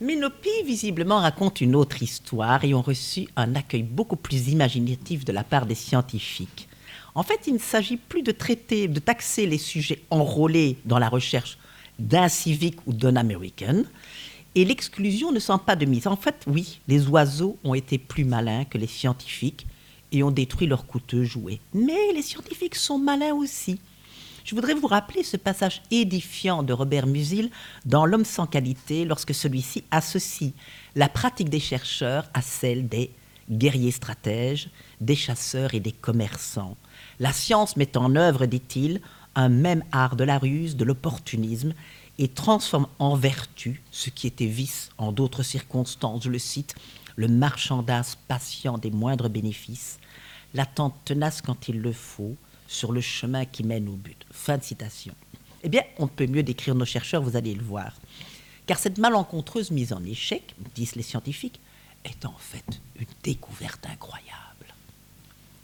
Minopi, visiblement, raconte une autre histoire et ont reçu un accueil beaucoup plus imaginatif de la part des scientifiques. En fait, il ne s'agit plus de traiter, de taxer les sujets enrôlés dans la recherche d'un civique ou d'un américain, et l'exclusion ne sent pas de mise. En fait, oui, les oiseaux ont été plus malins que les scientifiques et ont détruit leurs coûteux jouets. Mais les scientifiques sont malins aussi. Je voudrais vous rappeler ce passage édifiant de Robert Musil dans L'homme sans qualité, lorsque celui-ci associe la pratique des chercheurs à celle des guerriers stratèges, des chasseurs et des commerçants. La science met en œuvre, dit-il, un même art de la ruse, de l'opportunisme, et transforme en vertu ce qui était vice en d'autres circonstances. Je le cite, le marchandage patient des moindres bénéfices, l'attente tenace quand il le faut, sur le chemin qui mène au but. Fin de citation. Eh bien, on ne peut mieux décrire nos chercheurs, vous allez le voir. Car cette malencontreuse mise en échec, disent les scientifiques, est en fait une découverte incroyable.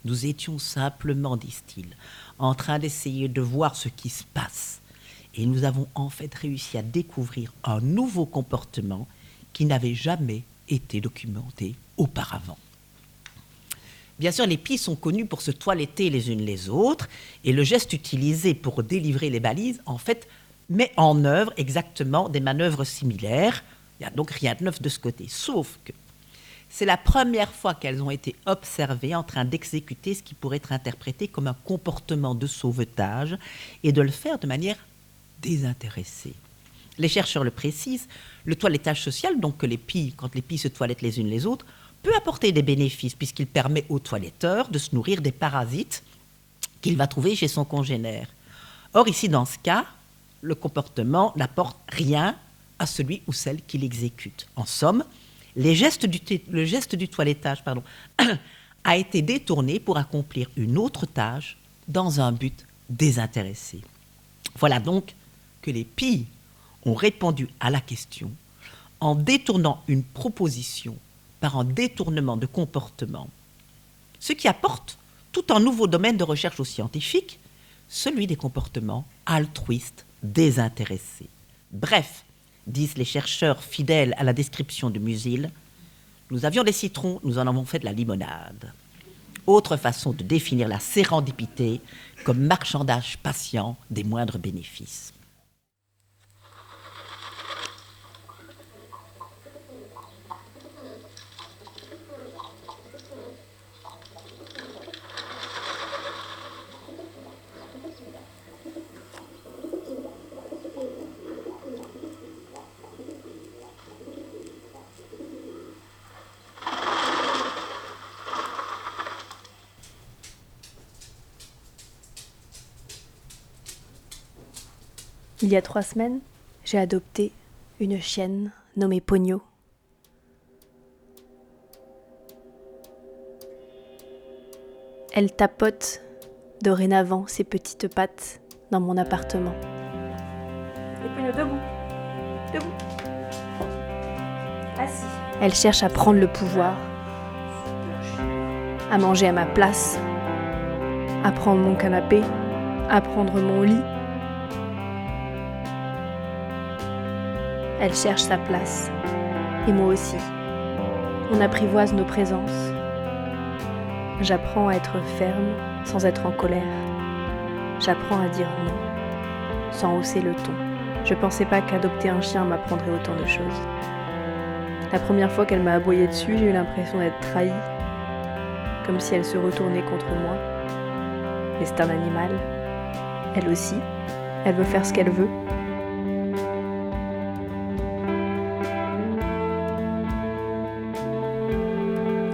Nous étions simplement, disent-ils, en train d'essayer de voir ce qui se passe. Et nous avons en fait réussi à découvrir un nouveau comportement qui n'avait jamais été documenté auparavant. Bien sûr, les pies sont connues pour se toiletter les unes les autres, et le geste utilisé pour délivrer les balises, en fait, met en œuvre exactement des manœuvres similaires. Il n'y a donc rien de neuf de ce côté, sauf que c'est la première fois qu'elles ont été observées en train d'exécuter ce qui pourrait être interprété comme un comportement de sauvetage et de le faire de manière désintéressée. Les chercheurs le précisent, le toilettage social, donc que les pies, quand les pies se toilettent les unes les autres, peut apporter des bénéfices puisqu'il permet au toiletteur de se nourrir des parasites qu'il va trouver chez son congénère. Or, ici, dans ce cas, le comportement n'apporte rien à celui ou celle qui l'exécute. En somme, le geste du toilettage a été détourné pour accomplir une autre tâche dans un but désintéressé. Voilà donc que les pies ont répondu à la question en détournant une proposition par un détournement de comportement, ce qui apporte tout un nouveau domaine de recherche aux scientifiques, celui des comportements altruistes désintéressés. Bref, disent les chercheurs fidèles à la description de Musil, nous avions des citrons, nous en avons fait de la limonade. Autre façon de définir la sérendipité comme marchandage patient des moindres bénéfices. Il y a trois semaines, j'ai adopté une chienne nommée Pogno. Elle tapote dorénavant ses petites pattes dans mon appartement. Et Pogno, debout Debout Elle cherche à prendre le pouvoir, à manger à ma place, à prendre mon canapé, à prendre mon lit. Elle cherche sa place, et moi aussi. On apprivoise nos présences. J'apprends à être ferme sans être en colère. J'apprends à dire non sans hausser le ton. Je pensais pas qu'adopter un chien m'apprendrait autant de choses. La première fois qu'elle m'a aboyé dessus, j'ai eu l'impression d'être trahie, comme si elle se retournait contre moi. Mais c'est un animal. Elle aussi. Elle veut faire ce qu'elle veut.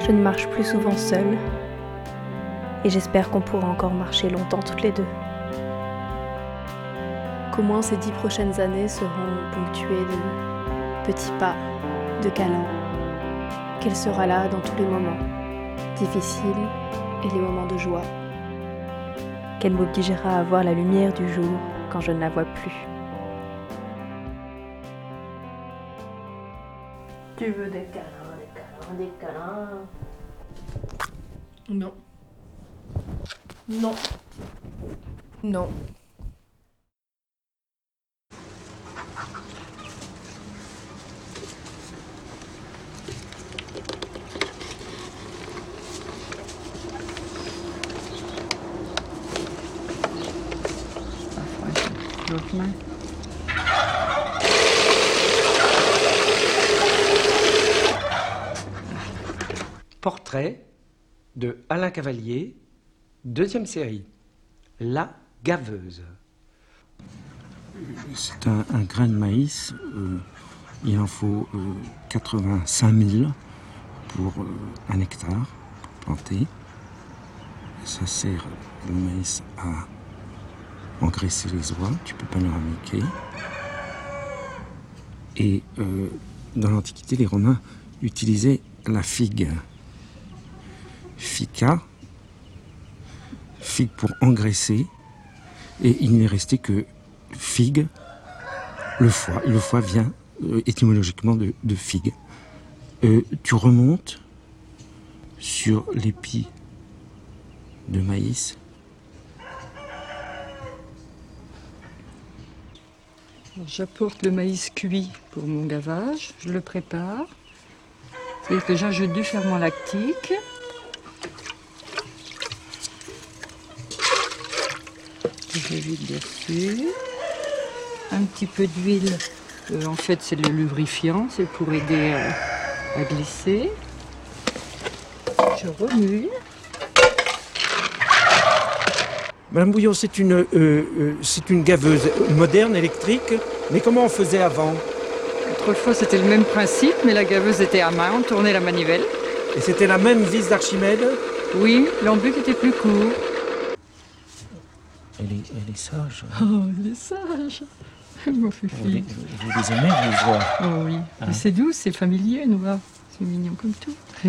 Je ne marche plus souvent seule. Et j'espère qu'on pourra encore marcher longtemps toutes les deux. Qu'au moins ces dix prochaines années seront ponctuées de petits pas, de câlins. Qu'elle sera là dans tous les moments, difficiles et les moments de joie. Qu'elle m'obligera à voir la lumière du jour quand je ne la vois plus. Tu veux des câlins, des câlins, des câlins. Non. Non. Non. De Alain Cavalier, deuxième série. La gaveuse. C'est un, grain de maïs. euh, il en faut euh, 85 000 pour euh, un hectare planter. Ça sert le maïs à engraisser les oies. Tu peux pas le ramiquer. Et euh, dans l'Antiquité, les Romains utilisaient la figue. Fica, figue pour engraisser, et il n'est resté que figue, le foie. Le foie vient euh, étymologiquement de, figue. Euh, tu remontes sur l'épi de maïs. J'apporte le maïs cuit pour mon gavage, je le prépare. C'est que j'ajoute du ferment lactique. Je vide dessus. Un petit peu d'huile. Euh, en fait, c'est le lubrifiant, c'est pour aider euh, à glisser. Je remue. Madame Bouillon, c'est une, euh, euh, c'est une gaveuse moderne, électrique, mais comment on faisait avant? Autrefois, c'était le même principe, mais la gaveuse était à main, on tournait la manivelle. Et c'était la même vis d'Archimède? Oui, l'embuc était plus court. Elle est, elle est sage. Oh, il est sage Mon Vous les, vous les aimez, vos oies Oh oui, Hein? C'est doux, c'est familier, Noah. C'est mignon comme tout.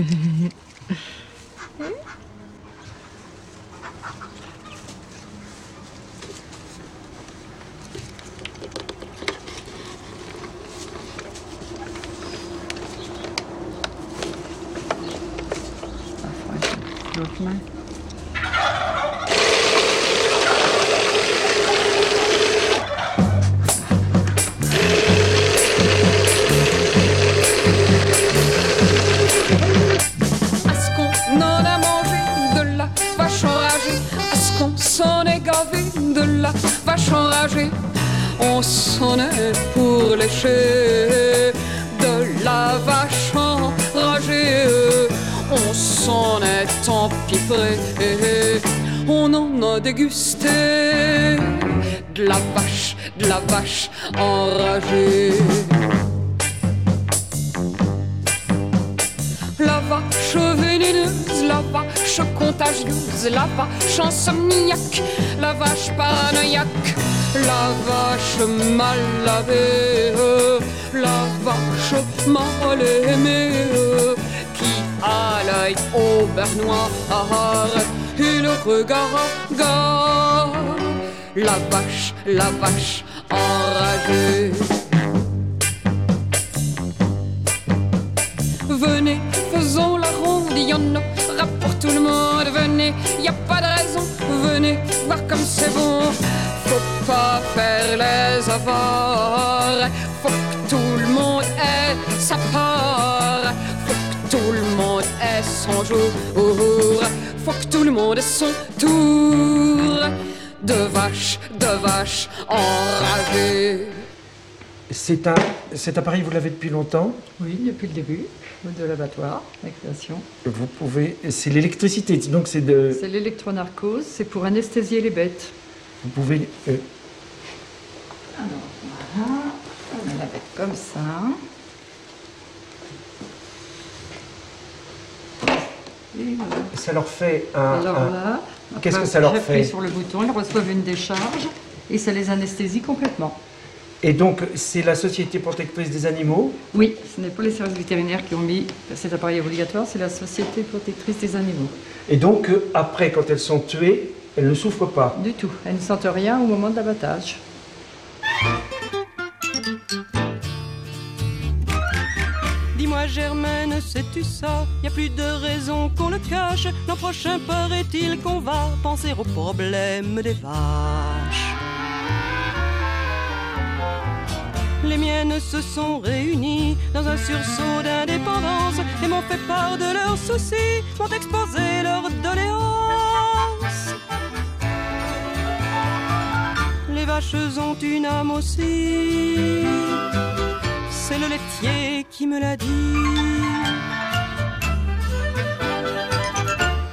On s'en est pour lécher de la vache enragée. On s'en est empiffré On en a dégusté. De la vache, de la vache enragée. La vache vénéneuse, la vache contagieuse, la vache insomniaque, la vache paranoïaque, la vache mal lavée, la vache mal aimée, qui a l'œil au beurre noir et le regard hagard. La vache, la vache enragée. Venez, faisons la ronde, y en aura pour tout le monde. Venez, y a pas de raison. Venez, voir comme c'est bon. Faut pas faire les avares. Faut que tout le monde ait sa part. Faut que tout le monde ait son jour. Faut que tout le monde ait son tour. De vache, de vache enragée. C'est un, cet appareil, vous l'avez depuis longtemps Oui, depuis le début de l'abattoir, la création. Vous pouvez. C'est l'électricité, donc c'est de. C'est l'électronarcose, c'est pour anesthésier les bêtes. Vous pouvez. euh, Alors, voilà, on met la bête comme ça. Et voilà. ça leur fait un. Alors un- là, Qu'est-ce que ça leur fait sur le bouton, ils reçoivent une décharge et ça les anesthésie complètement. Et donc, c'est la Société protectrice des animaux. Oui, ce n'est pas les services vétérinaires qui ont mis cet appareil obligatoire, c'est la Société protectrice des animaux. Et donc, euh, après, quand elles sont tuées, elles ne souffrent pas. Du tout, elles ne sentent rien au moment de l'abattage. Dis-moi Germaine, sais-tu ça? Y a plus de raison qu'on le cache. L'an prochain paraît-il qu'on va penser au problème des vaches. Les miennes se sont réunies dans un sursaut d'indépendance et m'ont fait part de leurs soucis, m'ont exposé leurs doléances. Les vaches ont une âme aussi, c'est le laitier qui me l'a dit.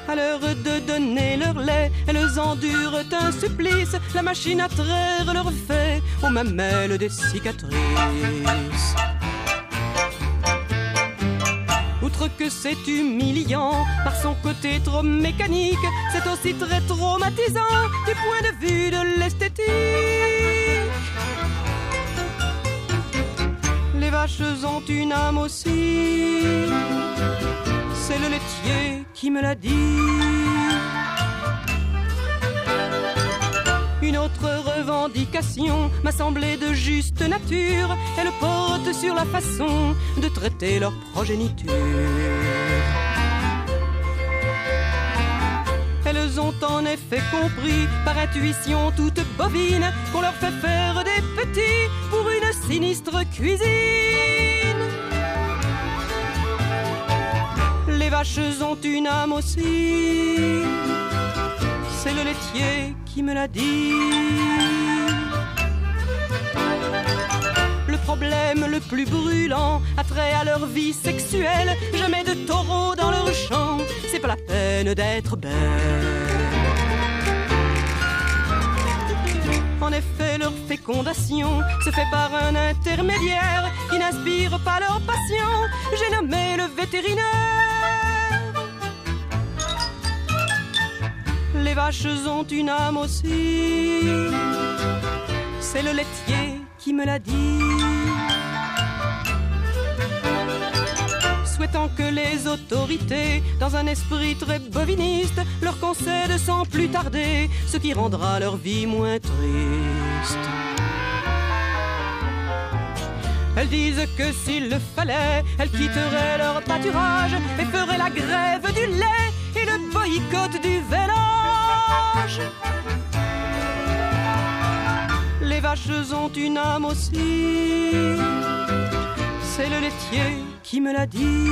À l'heure de donner leur lait, elles endurent un supplice. La machine à traire leur fait aux mamelles des cicatrices. Que c'est humiliant par son côté trop mécanique, c'est aussi très traumatisant du point de vue de l'esthétique. Les vaches ont une âme aussi, c'est le laitier qui me l'a dit. Autre revendication m'a semblé de juste nature. Elle porte sur la façon de traiter leur progéniture. Elles ont en effet compris par intuition toute bovine qu'on leur fait faire des petits pour une sinistre cuisine. Les vaches ont une âme aussi, le laitier qui me l'a dit. Le problème le plus brûlant a trait à leur vie sexuelle. Jamais de taureaux dans leur champ, c'est pas la peine d'être belle. En effet, leur fécondation se fait par un intermédiaire qui n'inspire pas leur passion. J'ai nommé le vétérinaire. Les vaches ont une âme aussi. C'est le laitier qui me l'a dit. Souhaitant que les autorités, dans un esprit très boviniste, leur concèdent sans plus tarder ce qui rendra leur vie moins triste. Elles disent que s'il le fallait, elles quitteraient leur pâturage et feraient la grève du lait et le boycott du Les vaches ont une âme aussi, c'est le laitier qui me l'a dit.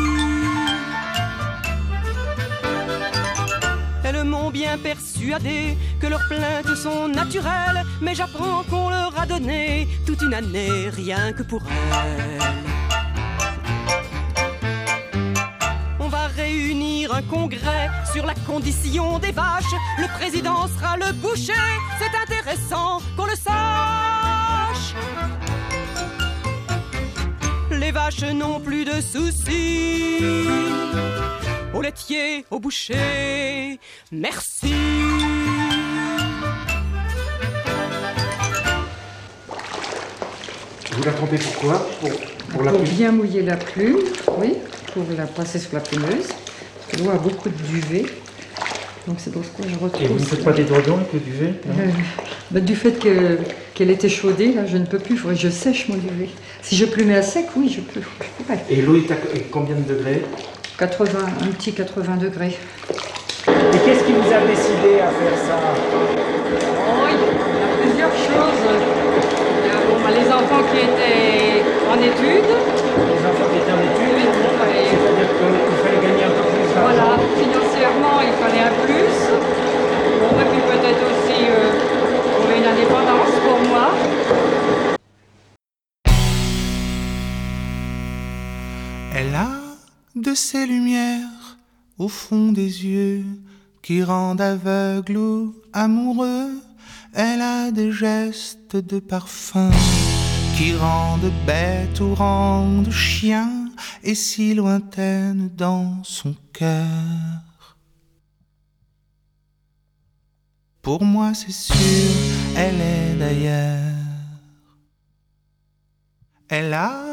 Elles m'ont bien persuadé que leurs plaintes sont naturelles, mais j'apprends qu'on leur a donné toute une année rien que pour elles. Un congrès sur la condition des vaches. Le président sera le boucher, c'est intéressant qu'on le sache. Les vaches n'ont plus de soucis. Au laitier, au boucher, merci. Vous la trempez pourquoi pour, pour la Pour bien mouiller la plume, oui, pour la passer sur la plumeuse. L'eau a beaucoup de duvet Donc c'est pour ça que je Et vous ne retrouve. faites pas des doigts avec le duvet Euh, bah, du fait que- qu'elle était chaudée, là, je ne peux plus. Il faudrait que je sèche mon duvet. Si je plumais à sec, oui, je peux. Je. Et l'eau est à combien de degrés 80, un petit 80 degrés. Et qu'est-ce qui vous a décidé à faire ça Oh, il y a plusieurs choses. Il y a, bon, bah, les enfants qui étaient en études. Les enfants qui étaient en études Oui, bon, bah, C'est-à-dire qu'il fallait gagner un peu plus d'argent Voilà, financièrement, il fallait un plus. Et puis peut-être aussi euh, une indépendance pour moi. Elle a de ces lumières au fond des yeux qui rendent aveugle ou amoureux. Elle a des gestes de parfum qui rendent bête ou rendent chien et si lointaine dans son cœur. Pour moi, c'est sûr, elle est d'ailleurs. Elle a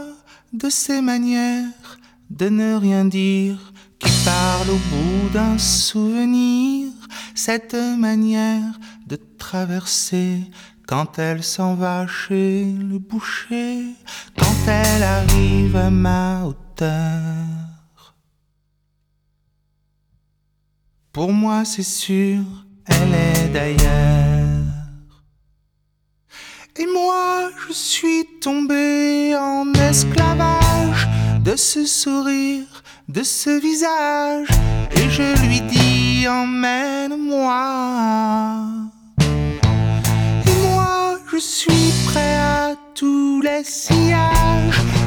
de ces manières de ne rien dire qui parle au bout d'un souvenir, cette manière de traverser quand elle s'en va chez le boucher, quand elle arrive à ma hauteur. Pour moi, c'est sûr, elle est d'ailleurs. Et moi, je suis tombé en esclavage de ce sourire, de ce visage, et je lui dis emmène-moi.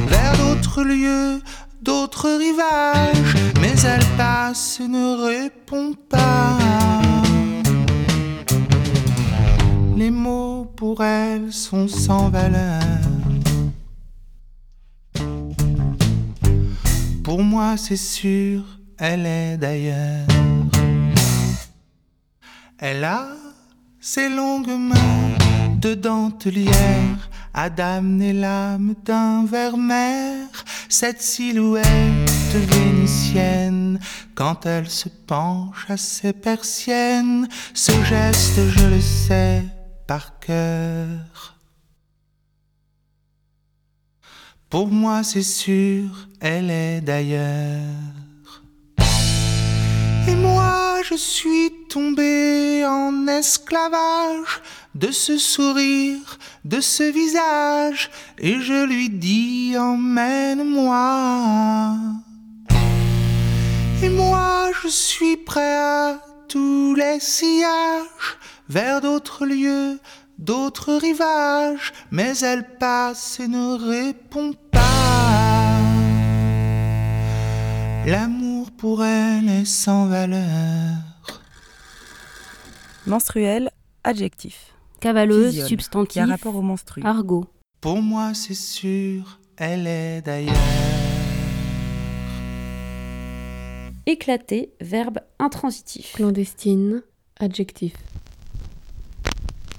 Vers d'autres lieux, d'autres rivages, mais elle passe et ne répond pas. Les mots pour elle sont sans valeur. Pour moi, c'est sûr, elle est d'ailleurs. Elle a ses longues mains de dentelière à damner l'âme d'un vermeer, cette silhouette vénitienne quand elle se penche à ses persiennes, ce geste je le sais par cœur. Pour moi c'est sûr, elle est d'ailleurs. Et moi je suis tombé en esclavage de ce sourire, de ce visage, et je lui dis emmène-moi. Et moi je suis prêt à tous les sillages, vers d'autres lieux, d'autres rivages, mais elle passe et ne répond pas. L'amour pour elle est sans valeur. Menstruel, adjectif. Cavaleuse, Physiole, substantif. Rapport au menstru. Argot. Pour moi c'est sûr, elle est d'ailleurs. Éclaté, verbe intransitif. Clandestine, adjectif.